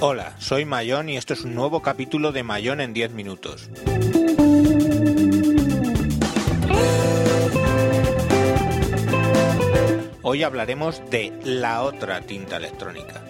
Hola, soy Mayón y esto es un nuevo capítulo de Mayón en 10 minutos. Hoy hablaremos de la otra tinta electrónica.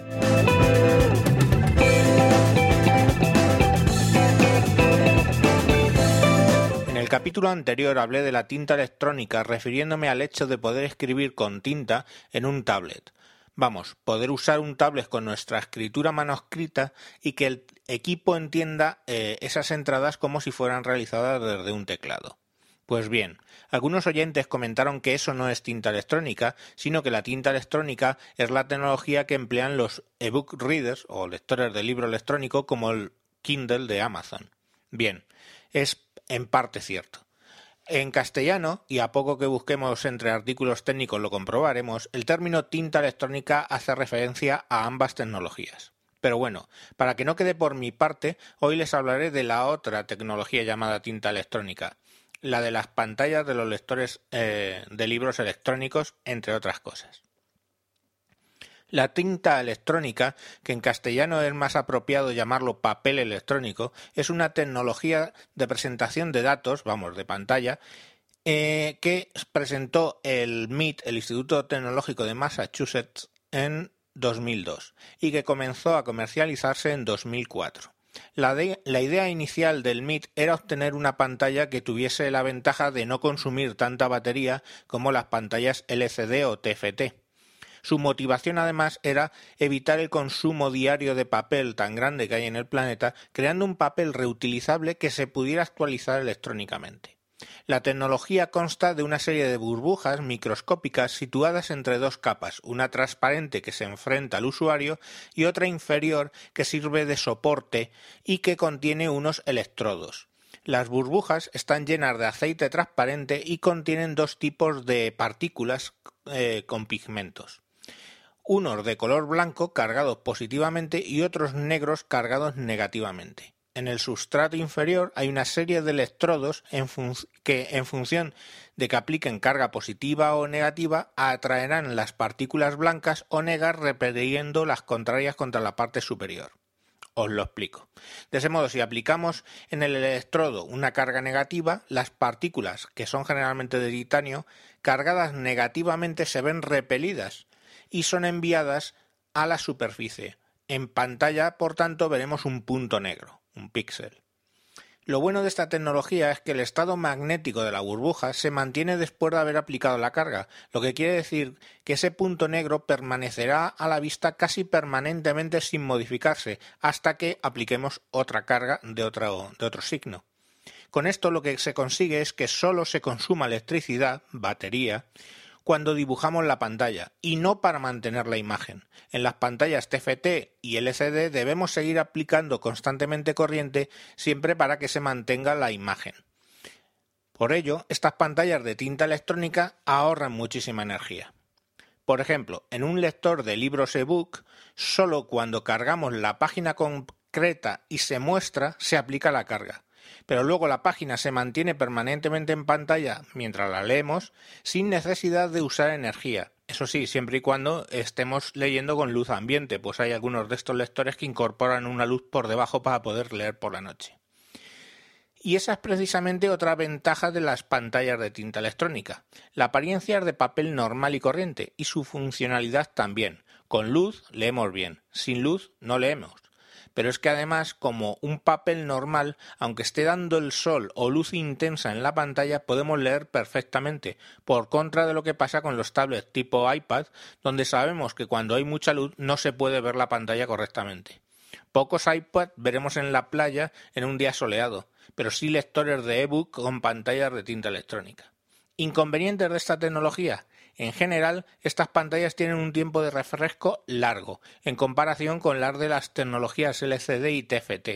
El capítulo anterior hablé de la tinta electrónica refiriéndome al hecho de poder escribir con tinta en un tablet. Vamos, poder usar un tablet con nuestra escritura manuscrita y que el equipo entienda eh, esas entradas como si fueran realizadas desde un teclado. Pues bien, algunos oyentes comentaron que eso no es tinta electrónica, sino que la tinta electrónica es la tecnología que emplean los ebook readers o lectores de libro electrónico como el Kindle de Amazon. Bien, es en parte cierto. En castellano, y a poco que busquemos entre artículos técnicos lo comprobaremos, el término tinta electrónica hace referencia a ambas tecnologías. Pero bueno, para que no quede por mi parte, hoy les hablaré de la otra tecnología llamada tinta electrónica, la de las pantallas de los lectores eh, de libros electrónicos, entre otras cosas. La tinta electrónica, que en castellano es más apropiado llamarlo papel electrónico, es una tecnología de presentación de datos, vamos, de pantalla, eh, que presentó el MIT, el Instituto Tecnológico de Massachusetts, en 2002 y que comenzó a comercializarse en 2004. La, la, idea inicial del MIT era obtener una pantalla que tuviese la ventaja de no consumir tanta batería como las pantallas LCD o TFT. Su motivación además era evitar el consumo diario de papel tan grande que hay en el planeta, creando un papel reutilizable que se pudiera actualizar electrónicamente. La tecnología consta de una serie de burbujas microscópicas situadas entre dos capas, una transparente que se enfrenta al usuario y otra inferior que sirve de soporte y que contiene unos electrodos. Las burbujas están llenas de aceite transparente y contienen dos tipos de partículas eh, con pigmentos unos de color blanco cargados positivamente y otros negros cargados negativamente. En el sustrato inferior hay una serie de electrodos que, en función de que apliquen carga positiva o negativa, atraerán las partículas blancas o negras repeliendo las contrarias contra la parte superior. Os lo explico. De ese modo, si aplicamos en el electrodo una carga negativa, las partículas, que son generalmente de titanio, cargadas negativamente se ven repelidas y son enviadas a la superficie. En pantalla, por tanto, veremos un punto negro, un píxel. Lo bueno de esta tecnología es que el estado magnético de la burbuja se mantiene después de haber aplicado la carga, lo que quiere decir que ese punto negro permanecerá a la vista casi permanentemente sin modificarse hasta que apliquemos otra carga de otro, de otro signo. Con esto lo que se consigue es que solo se consuma electricidad, batería, cuando dibujamos la pantalla y no para mantener la imagen. En las pantallas TFT y LCD debemos seguir aplicando constantemente corriente siempre para que se mantenga la imagen. Por ello, estas pantallas de tinta electrónica ahorran muchísima energía. Por ejemplo, en un lector de libros ebook, solo cuando cargamos la página concreta y se muestra, se aplica la carga pero luego la página se mantiene permanentemente en pantalla mientras la leemos sin necesidad de usar energía. Eso sí, siempre y cuando estemos leyendo con luz ambiente, pues hay algunos de estos lectores que incorporan una luz por debajo para poder leer por la noche. Y esa es precisamente otra ventaja de las pantallas de tinta electrónica. La apariencia es de papel normal y corriente y su funcionalidad también. Con luz leemos bien, sin luz no leemos pero es que además, como un papel normal, aunque esté dando el sol o luz intensa en la pantalla, podemos leer perfectamente, por contra de lo que pasa con los tablets tipo iPad, donde sabemos que cuando hay mucha luz no se puede ver la pantalla correctamente. Pocos iPad veremos en la playa en un día soleado, pero sí lectores de ebook con pantallas de tinta electrónica. Inconvenientes de esta tecnología en general, estas pantallas tienen un tiempo de refresco largo, en comparación con las de las tecnologías LCD y TFT.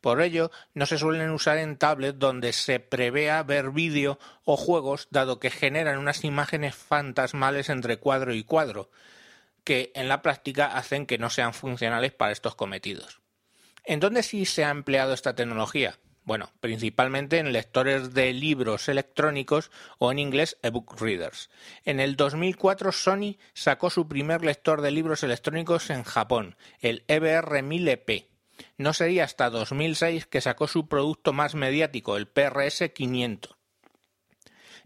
Por ello, no se suelen usar en tablets donde se prevea ver vídeo o juegos, dado que generan unas imágenes fantasmales entre cuadro y cuadro, que en la práctica hacen que no sean funcionales para estos cometidos. ¿En dónde sí se ha empleado esta tecnología? Bueno, principalmente en lectores de libros electrónicos o en inglés ebook readers. En el 2004 Sony sacó su primer lector de libros electrónicos en Japón, el EBR 1000EP. No sería hasta 2006 que sacó su producto más mediático, el PRS 500.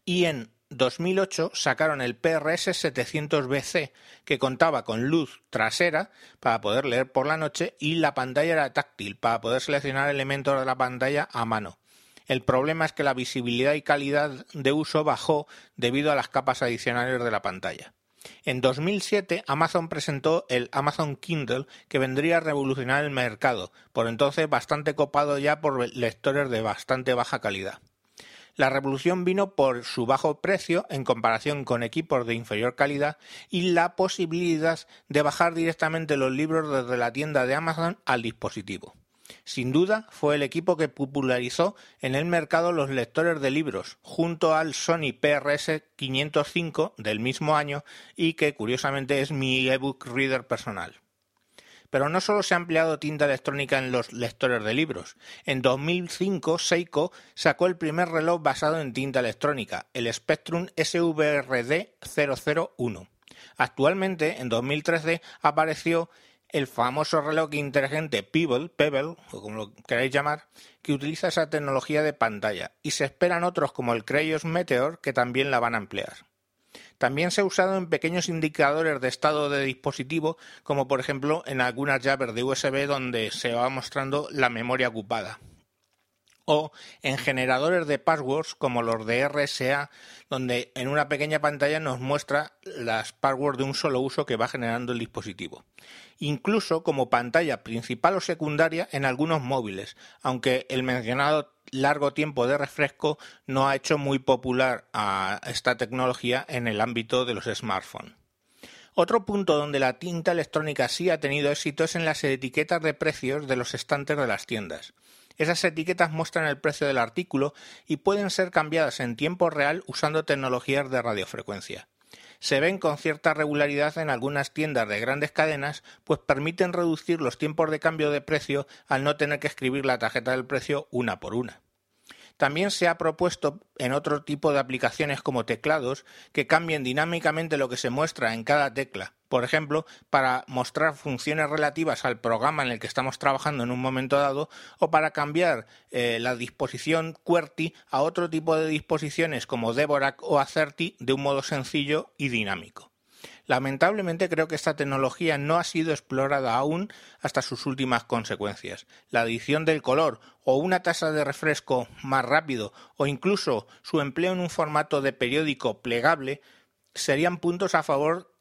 Y en 2008 sacaron el PRS 700BC, que contaba con luz trasera para poder leer por la noche y la pantalla era táctil para poder seleccionar elementos de la pantalla a mano. El problema es que la visibilidad y calidad de uso bajó debido a las capas adicionales de la pantalla. En 2007 Amazon presentó el Amazon Kindle que vendría a revolucionar el mercado, por entonces bastante copado ya por lectores de bastante baja calidad. La revolución vino por su bajo precio en comparación con equipos de inferior calidad y la posibilidad de bajar directamente los libros desde la tienda de Amazon al dispositivo. Sin duda, fue el equipo que popularizó en el mercado los lectores de libros, junto al Sony PRS 505 del mismo año y que curiosamente es mi ebook reader personal. Pero no solo se ha empleado tinta electrónica en los lectores de libros. En 2005 Seiko sacó el primer reloj basado en tinta electrónica, el Spectrum SVRD 001. Actualmente, en 2013, apareció el famoso reloj inteligente Pebble, Pebble, o como lo queráis llamar, que utiliza esa tecnología de pantalla, y se esperan otros como el Creios Meteor que también la van a emplear. También se ha usado en pequeños indicadores de estado de dispositivo, como por ejemplo en algunas llaves de USB donde se va mostrando la memoria ocupada o en generadores de passwords como los de RSA, donde en una pequeña pantalla nos muestra las passwords de un solo uso que va generando el dispositivo. Incluso como pantalla principal o secundaria en algunos móviles, aunque el mencionado largo tiempo de refresco no ha hecho muy popular a esta tecnología en el ámbito de los smartphones. Otro punto donde la tinta electrónica sí ha tenido éxito es en las etiquetas de precios de los estantes de las tiendas. Esas etiquetas muestran el precio del artículo y pueden ser cambiadas en tiempo real usando tecnologías de radiofrecuencia. Se ven con cierta regularidad en algunas tiendas de grandes cadenas, pues permiten reducir los tiempos de cambio de precio al no tener que escribir la tarjeta del precio una por una. También se ha propuesto en otro tipo de aplicaciones como teclados que cambien dinámicamente lo que se muestra en cada tecla. Por ejemplo, para mostrar funciones relativas al programa en el que estamos trabajando en un momento dado o para cambiar eh, la disposición QWERTY a otro tipo de disposiciones como Dvorak o Acerti de un modo sencillo y dinámico. Lamentablemente creo que esta tecnología no ha sido explorada aún hasta sus últimas consecuencias. La adición del color o una tasa de refresco más rápido o incluso su empleo en un formato de periódico plegable serían puntos a favor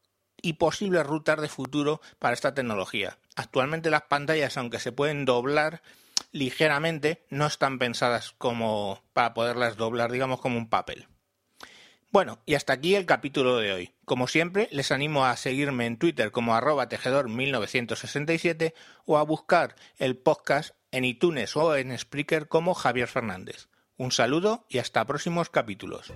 y posibles rutas de futuro para esta tecnología. Actualmente las pantallas, aunque se pueden doblar ligeramente, no están pensadas como para poderlas doblar, digamos, como un papel. Bueno, y hasta aquí el capítulo de hoy. Como siempre, les animo a seguirme en Twitter como arroba tejedor1967 o a buscar el podcast en iTunes o en Spreaker como Javier Fernández. Un saludo y hasta próximos capítulos.